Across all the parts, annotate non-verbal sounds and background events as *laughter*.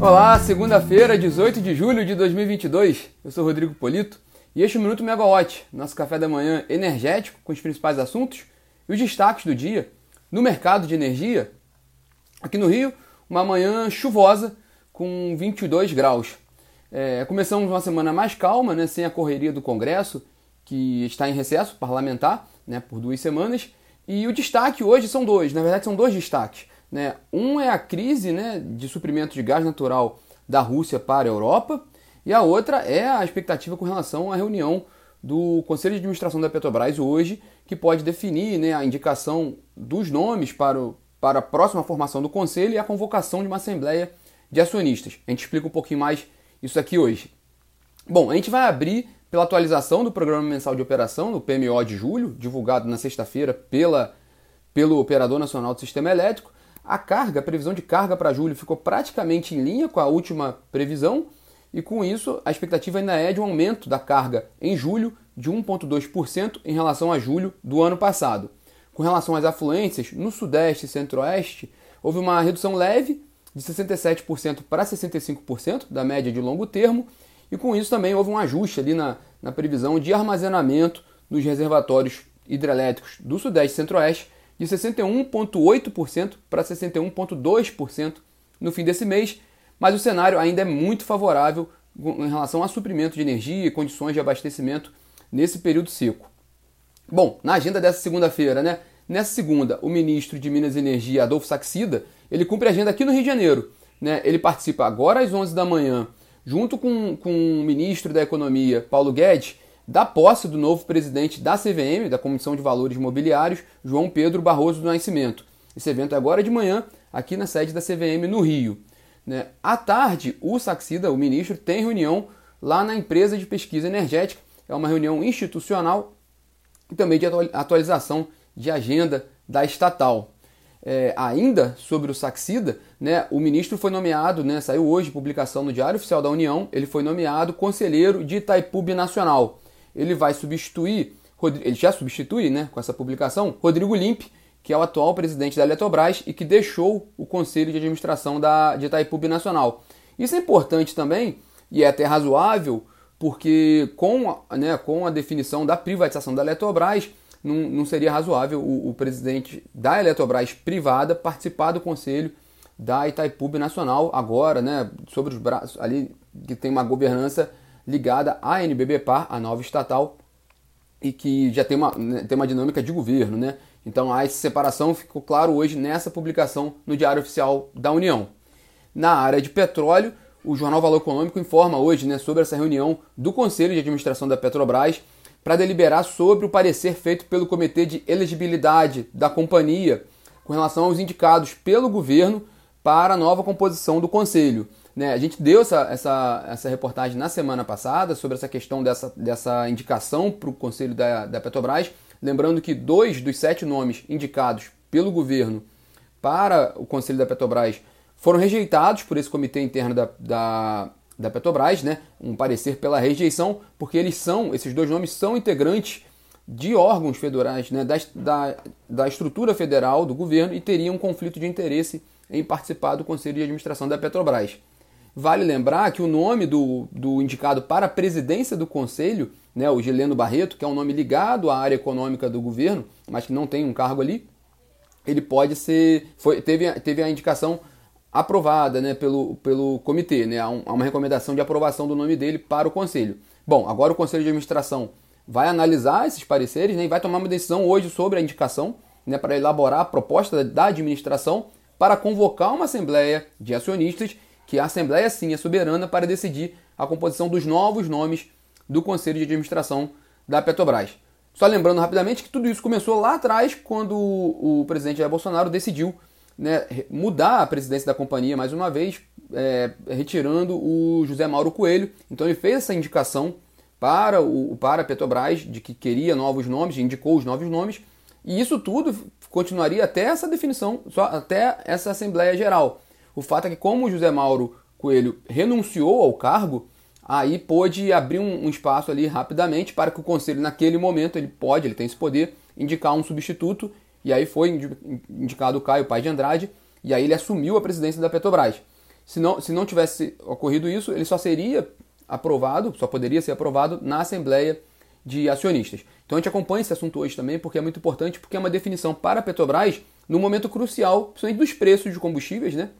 Olá, segunda-feira, 18 de julho de 2022. Eu sou Rodrigo Polito e este é o Minuto Megawatt, nosso café da manhã energético com os principais assuntos e os destaques do dia. No mercado de energia, aqui no Rio, uma manhã chuvosa com 22 graus. É, começamos uma semana mais calma, né, sem a correria do Congresso, que está em recesso parlamentar né, por duas semanas. E o destaque hoje são dois, na verdade são dois destaques. Né? Um é a crise né, de suprimento de gás natural da Rússia para a Europa, e a outra é a expectativa com relação à reunião do Conselho de Administração da Petrobras hoje, que pode definir né, a indicação dos nomes para, o, para a próxima formação do Conselho e a convocação de uma Assembleia de Acionistas. A gente explica um pouquinho mais isso aqui hoje. Bom, a gente vai abrir pela atualização do Programa Mensal de Operação, do PMO de julho, divulgado na sexta-feira pela, pelo Operador Nacional do Sistema Elétrico. A carga, a previsão de carga para julho ficou praticamente em linha com a última previsão, e com isso a expectativa ainda é de um aumento da carga em julho de 1,2% em relação a julho do ano passado. Com relação às afluências, no Sudeste e Centro-Oeste, houve uma redução leve de 67% para 65% da média de longo termo, e com isso também houve um ajuste ali na, na previsão de armazenamento dos reservatórios hidrelétricos do Sudeste e Centro-Oeste, de 61,8% para 61,2% no fim desse mês, mas o cenário ainda é muito favorável em relação a suprimento de energia e condições de abastecimento nesse período seco. Bom, na agenda dessa segunda-feira, né? Nessa segunda, o ministro de Minas e Energia, Adolfo Saxida, ele cumpre a agenda aqui no Rio de Janeiro. Né? Ele participa agora às 11 da manhã, junto com, com o ministro da Economia, Paulo Guedes, da posse do novo presidente da CVM, da Comissão de Valores Mobiliários, João Pedro Barroso do Nascimento. Esse evento é agora de manhã, aqui na sede da CVM no Rio. Né? À tarde, o Saxida, o ministro, tem reunião lá na empresa de pesquisa energética. É uma reunião institucional e também de atualização de agenda da estatal. É, ainda sobre o Saxida, né, o ministro foi nomeado, né, saiu hoje publicação no Diário Oficial da União, ele foi nomeado conselheiro de Itaipu Nacional ele vai substituir, ele já substitui né, com essa publicação, Rodrigo Limpe, que é o atual presidente da Eletrobras e que deixou o conselho de administração da, de Itaipu Nacional. Isso é importante também e é até razoável, porque com, né, com a definição da privatização da Eletrobras, não, não seria razoável o, o, presidente da Eletrobras privada participar do conselho da Itaipu Nacional agora, né, sobre os braços ali que tem uma governança ligada à NBBPAR, a nova estatal, e que já tem uma, né, tem uma dinâmica de governo, né? Então a essa separação ficou claro hoje nessa publicação no Diário Oficial da União. Na área de petróleo, o jornal Valor Econômico informa hoje né, sobre essa reunião do Conselho de Administração da Petrobras para deliberar sobre o parecer feito pelo Comitê de Elegibilidade da companhia com relação aos indicados pelo governo para a nova composição do Conselho. Né, a gente deu essa, essa, essa reportagem na semana passada sobre essa questão dessa, dessa indicação para o Conselho da, da Petrobras. Lembrando que dois dos sete nomes indicados pelo governo para o Conselho da Petrobras foram rejeitados por esse comitê interno da, da, da Petrobras, né? um parecer pela rejeição, porque eles são, esses dois nomes são integrantes de órgãos federais, né? da, da, da estrutura federal do governo e teriam um conflito de interesse em participar do Conselho de Administração da Petrobras. Vale lembrar que o nome do, do indicado para a presidência do conselho, né, o Gileno Barreto, que é um nome ligado à área econômica do governo, mas que não tem um cargo ali, ele pode ser. Foi, teve, teve a indicação aprovada né, pelo, pelo comitê, né, há, um, há uma recomendação de aprovação do nome dele para o conselho. Bom, agora o conselho de administração vai analisar esses pareceres né, e vai tomar uma decisão hoje sobre a indicação né, para elaborar a proposta da administração para convocar uma assembleia de acionistas que a Assembleia sim é soberana para decidir a composição dos novos nomes do Conselho de Administração da Petrobras. Só lembrando rapidamente que tudo isso começou lá atrás, quando o presidente Jair Bolsonaro decidiu né, mudar a presidência da companhia mais uma vez, é, retirando o José Mauro Coelho. Então ele fez essa indicação para, o, para a Petrobras de que queria novos nomes, indicou os novos nomes, e isso tudo continuaria até essa definição, só até essa Assembleia Geral. O fato é que, como o José Mauro Coelho renunciou ao cargo, aí pôde abrir um, um, espaço ali rapidamente para que o conselho, naquele momento, ele pode, ele tem esse poder, indicar um substituto, e aí foi indicado o Caio Pai de Andrade, e aí ele assumiu a presidência da Petrobras. Se não, se não tivesse ocorrido isso, ele só seria aprovado, só poderia ser aprovado na Assembleia de Acionistas. Então a gente acompanha esse assunto hoje também, porque é muito importante, porque é uma definição para a Petrobras no momento crucial, principalmente dos preços de combustíveis, né?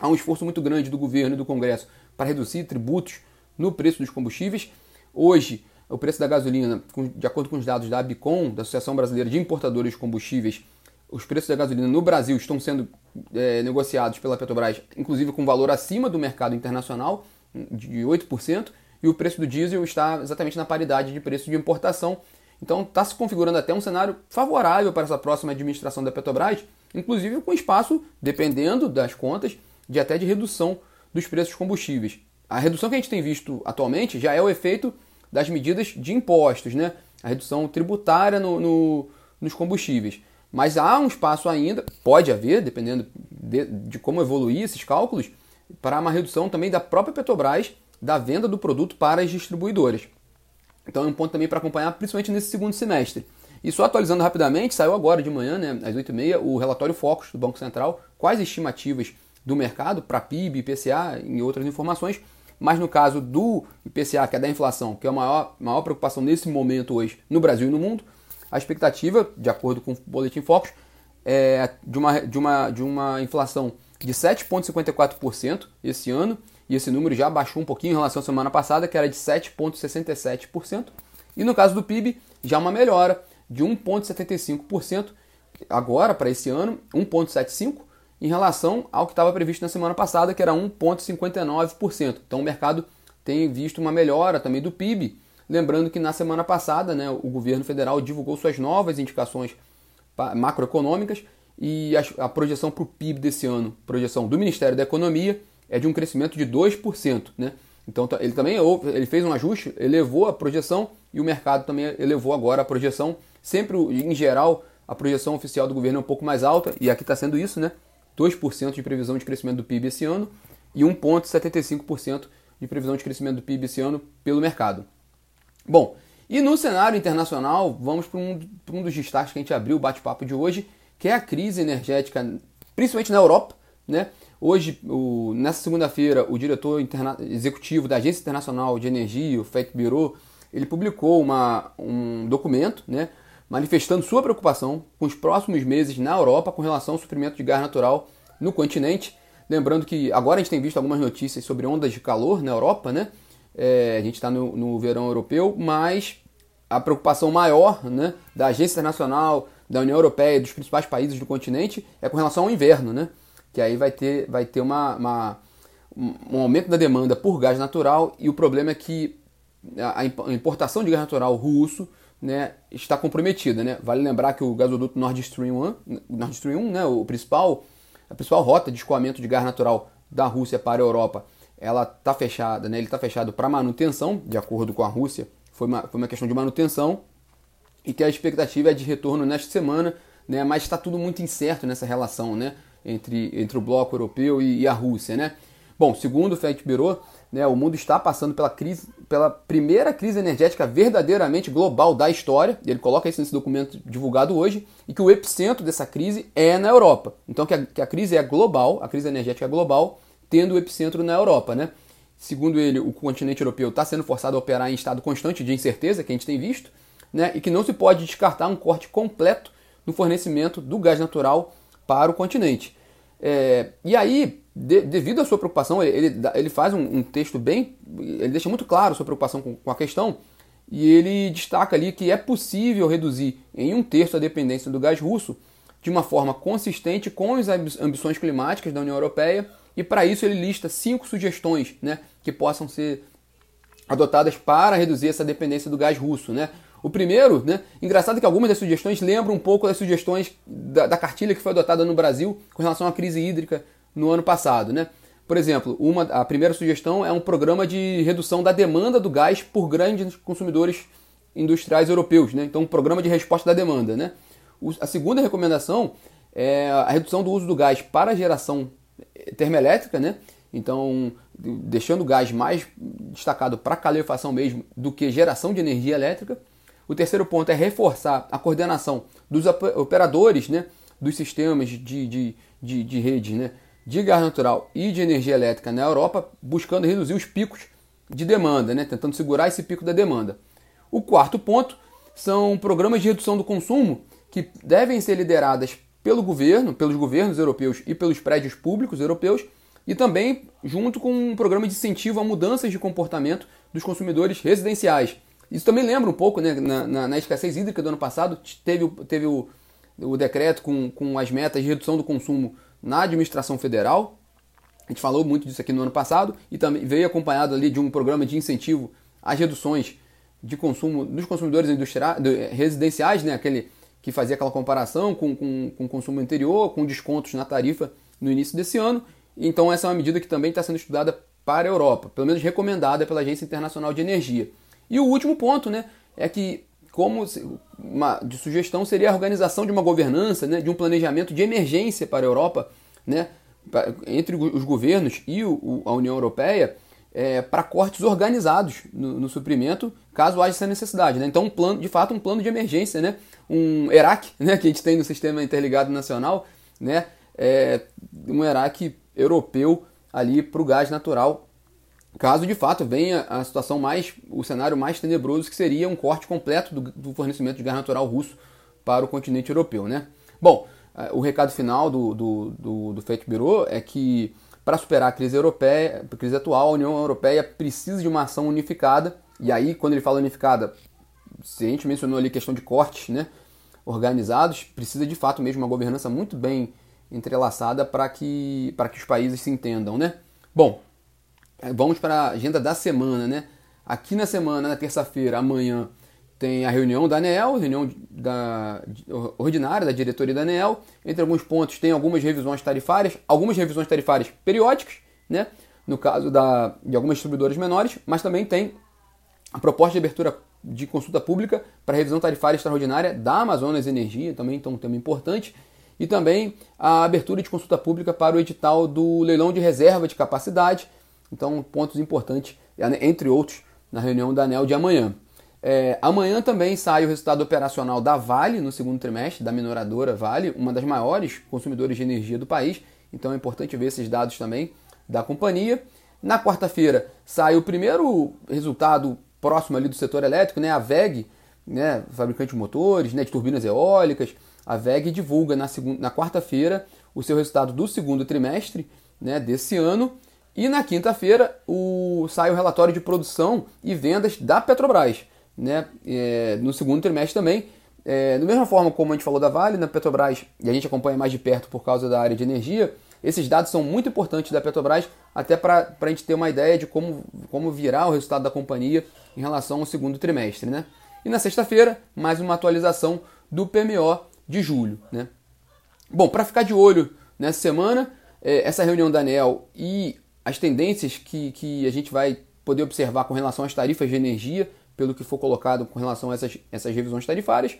Há um esforço muito grande do governo e do Congresso para reduzir tributos no preço dos combustíveis. Hoje, o preço da gasolina, de acordo com os dados da ABICOM, da Associação Brasileira de Importadores de Combustíveis, os preços da gasolina no Brasil estão sendo é, negociados pela Petrobras, inclusive com valor acima do mercado internacional, de 8%, e o preço do diesel está exatamente na paridade de preço de importação. Então está se configurando até um cenário favorável para essa próxima administração da Petrobras, inclusive com espaço, dependendo das contas, de até de redução dos preços dos combustíveis. A redução que a gente tem visto atualmente já é o efeito das medidas de impostos, né? a redução tributária no, no, nos combustíveis. Mas há um espaço ainda, pode haver, dependendo de, de como evoluir esses cálculos, para uma redução também da própria Petrobras da venda do produto para as distribuidoras. Então é um ponto também para acompanhar, principalmente nesse segundo semestre. E só atualizando rapidamente, saiu agora de manhã, né, às 8h30, o relatório Focus do Banco Central, quais estimativas do mercado para PIB, IPCA e outras informações. Mas no caso do IPCA, que é da inflação, que é a maior, maior preocupação nesse momento hoje no Brasil e no mundo, a expectativa, de acordo com o Boletim Focus, é de uma, de uma, de uma inflação de 7,54% esse ano, e esse número já baixou um pouquinho em relação à semana passada, que era de 7,67%. E no caso do PIB, já uma melhora de 1,75% agora para esse ano, 1,75% em relação ao que estava previsto na semana passada, que era 1,59%. Então o mercado tem visto uma melhora também do PIB. Lembrando que na semana passada né, o governo federal divulgou suas novas indicações macroeconômicas e a, projeção para o PIB desse ano, projeção do Ministério da Economia, é de um crescimento de 2%. Né? Então ele também ele fez um ajuste, elevou a projeção e o mercado também elevou agora a projeção. Sempre, em geral, a projeção oficial do governo é um pouco mais alta, e aqui está sendo isso, né? 2% de previsão de crescimento do PIB esse ano e 1,75% de previsão de crescimento do PIB esse ano pelo mercado. Bom, e no cenário internacional, vamos para um, um dos destaques que a gente abriu o bate-papo de hoje, que é a crise energética, principalmente na Europa. Né? Hoje, o, nessa segunda-feira, o diretor executivo da Agência Internacional de Energia, o FEC Bureau, ele publicou uma, um documento né, manifestando sua preocupação com os próximos meses na Europa com relação ao suprimento de gás natural no continente. Lembrando que agora a gente tem visto algumas notícias sobre ondas de calor na Europa, né? É, a gente está no, no verão europeu, mas a preocupação maior né, da Agência Internacional, da União Europeia e dos principais países do continente é com relação ao inverno, né? Que aí vai ter, vai ter uma, uma um aumento da demanda por gás natural e o problema é que a importação de gás natural russo né, está comprometida. Né? Vale lembrar que o gasoduto Nord Stream 1, Nord Stream 1 né, o principal, a principal rota de escoamento de gás natural da Rússia para a Europa, ela está fechada, né, ele está fechado para manutenção, de acordo com a Rússia, foi uma, foi uma questão de manutenção, e que a expectativa é de retorno nesta semana, né? mas está tudo muito incerto nessa relação né? entre, entre o bloco europeu e, e a Rússia. Né? Bom, segundo o FED Bureau, né, o mundo está passando pela, crise, pela primeira crise energética verdadeiramente global da história, ele coloca isso nesse documento divulgado hoje, e que o epicentro dessa crise é na Europa. Então que a, que a crise é global, a crise energética é global, tendo o epicentro na Europa. Né? Segundo ele, o continente europeu está sendo forçado a operar em estado constante de incerteza, que a gente tem visto, né, e que não se pode descartar um corte completo no fornecimento do gás natural para o continente. É, e aí, de, devido à sua preocupação, ele, ele, ele faz um, um, texto bem. Ele deixa muito claro a sua preocupação com, com, a questão e ele destaca ali que é possível reduzir em um terço a dependência do gás russo de uma forma consistente com as ambições climáticas da União Europeia e para isso ele lista cinco sugestões né, que possam ser adotadas para reduzir essa dependência do gás russo. Né? O primeiro, né? Engraçado que algumas das sugestões lembram um pouco das sugestões da, da, cartilha que foi adotada no Brasil com relação à crise hídrica no ano passado, né? Por exemplo, uma, a primeira sugestão é um programa de redução da demanda do gás por grandes consumidores industriais europeus, né? Então, um programa de resposta da demanda, né? O, a segunda recomendação é a redução do uso do gás para geração termoelétrica, né? Então, deixando o gás mais destacado para calefação mesmo do que geração de energia elétrica. O terceiro ponto é reforçar a coordenação dos operadores né, dos sistemas de, de, de, de rede, né, de gás natural e de energia elétrica na Europa, buscando reduzir os picos de demanda, né? tentando segurar esse pico da demanda. O quarto ponto são programas de redução do consumo que devem ser lideradas pelo governo, pelos governos europeus e pelos prédios públicos europeus, e também junto com um programa de incentivo a mudanças de comportamento dos consumidores residenciais. Isso também lembra um pouco, né, na, na, na escassez hídrica do ano passado, teve, teve o, o decreto com, com as metas de redução do consumo na administração federal. A gente falou muito disso aqui no ano passado e também veio acompanhado ali de um programa de incentivo às reduções de consumo dos consumidores industriais, residenciais, né, aquele que fazia aquela comparação com, com, com o consumo anterior, com descontos na tarifa no início desse ano. Então essa é uma medida que também está sendo estudada para a Europa, pelo menos recomendada pela Agência Internacional de Energia. E o último ponto né, é que, como uma, de sugestão, seria a organização de uma governança, né, de um planejamento de emergência para a Europa, né, entre os governos e o, a União Europeia, é, para cortes organizados no, no, suprimento, caso haja essa necessidade. Né? Então, um plano, de fato, um plano de emergência, né? um ERAC, *laughs* né, que a gente tem no Sistema Interligado Nacional, né? É, um ERAC europeu ali para o gás natural, caso de fato venha a situação mais, o cenário mais tenebroso que seria um corte completo do, do fornecimento de gás natural russo para o continente europeu, né? Bom, é, o recado final do, do, do, do Bureau é que para superar a crise europeia, a crise atual, a União Europeia precisa de uma ação unificada. E aí, quando ele fala unificada, se a gente mencionou ali questão de cortes, né, organizados, precisa de fato mesmo uma governança muito bem entrelaçada para que, para que os países se entendam, né? Bom, vamos para a agenda da semana, né? Aqui na semana, na terça-feira, amanhã, tem a reunião da ANEEL, reunião da, ordinária da diretoria da ANEEL. Entre alguns pontos, tem algumas revisões tarifárias, algumas revisões tarifárias periódicas, né? no caso da, de algumas distribuidoras menores, mas também tem a proposta de abertura de consulta pública para revisão tarifária extraordinária da Amazonas Energia, também então, um tema importante e também a abertura de consulta pública para o edital do leilão de reserva de capacidade. Então, pontos importantes, entre outros, na reunião da ANEL de amanhã. É, amanhã também sai o resultado operacional da Vale no segundo trimestre, da minoradora Vale, uma das maiores consumidoras de energia do país. Então é importante ver esses dados também da companhia. Na quarta-feira sai o primeiro resultado próximo ali do setor elétrico, né, a VEG, né, fabricante de motores, né, de turbinas eólicas, a VEG divulga na, na quarta-feira o seu resultado do segundo trimestre né, desse ano. E na quinta-feira o, sai o relatório de produção e vendas da Petrobras. Né, é, no segundo trimestre também. É, da mesma forma como a gente falou da Vale, na Petrobras, e a gente acompanha mais de perto por causa da área de energia, esses dados são muito importantes da Petrobras, até para a gente ter uma ideia de como, como virá o resultado da companhia em relação ao segundo trimestre. Né? E na sexta-feira, mais uma atualização do PMO de julho. Né? Bom, para ficar de olho nessa semana, é, essa reunião da ANEL e as tendências que, que a gente vai poder observar com relação às tarifas de energia, pelo que for colocado com relação a essas, essas revisões tarifárias.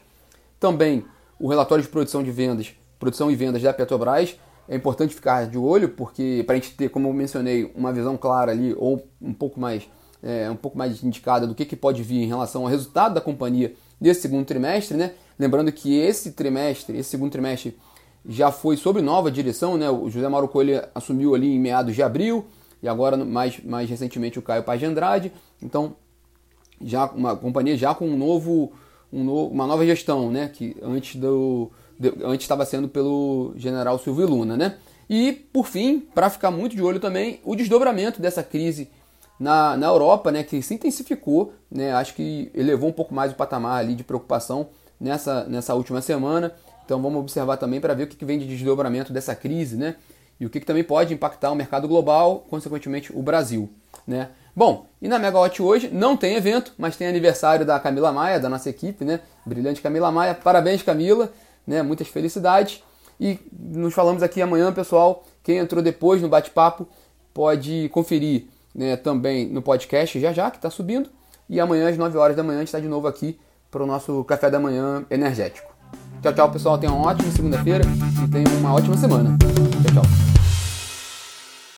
Também o relatório de produção de vendas, produção e vendas da Petrobras. É importante ficar de olho, porque para a gente ter, como eu mencionei, uma visão clara ali, ou um pouco mais, é, um pouco mais indicada do que, que pode vir em relação ao resultado da companhia desse segundo trimestre, né? Lembrando que esse trimestre, esse segundo trimestre, já foi sob nova direção, né? O José Mauro Coelho assumiu ali em meados de abril e agora mais, mais recentemente o Caio Paz de Andrade. Então, já uma companhia já com um novo, um novo, uma nova gestão, né? Que antes do antes estava sendo pelo General Silvio Luna, né? E por fim, para ficar muito de olho também, o desdobramento dessa crise na, na Europa, né? Que se intensificou, né? Acho que elevou um pouco mais o patamar ali de preocupação nessa, nessa última semana. Então vamos observar também para ver o que, vem de desdobramento dessa crise, né? E o que, também pode impactar o mercado global, consequentemente o Brasil, né? Bom, e na Megawatt hoje não tem evento, mas tem aniversário da Camila Maia, da nossa equipe, né? Brilhante Camila Maia. Parabéns, Camila, né? Muitas felicidades. E nos falamos aqui amanhã, pessoal. Quem entrou depois no bate-papo pode conferir né, também no podcast já já, que está subindo. E amanhã, às 9 horas da manhã, a gente está de novo aqui para o nosso café da manhã energético. Tchau, tchau, pessoal. Tenham uma ótima segunda-feira e tenham uma ótima semana.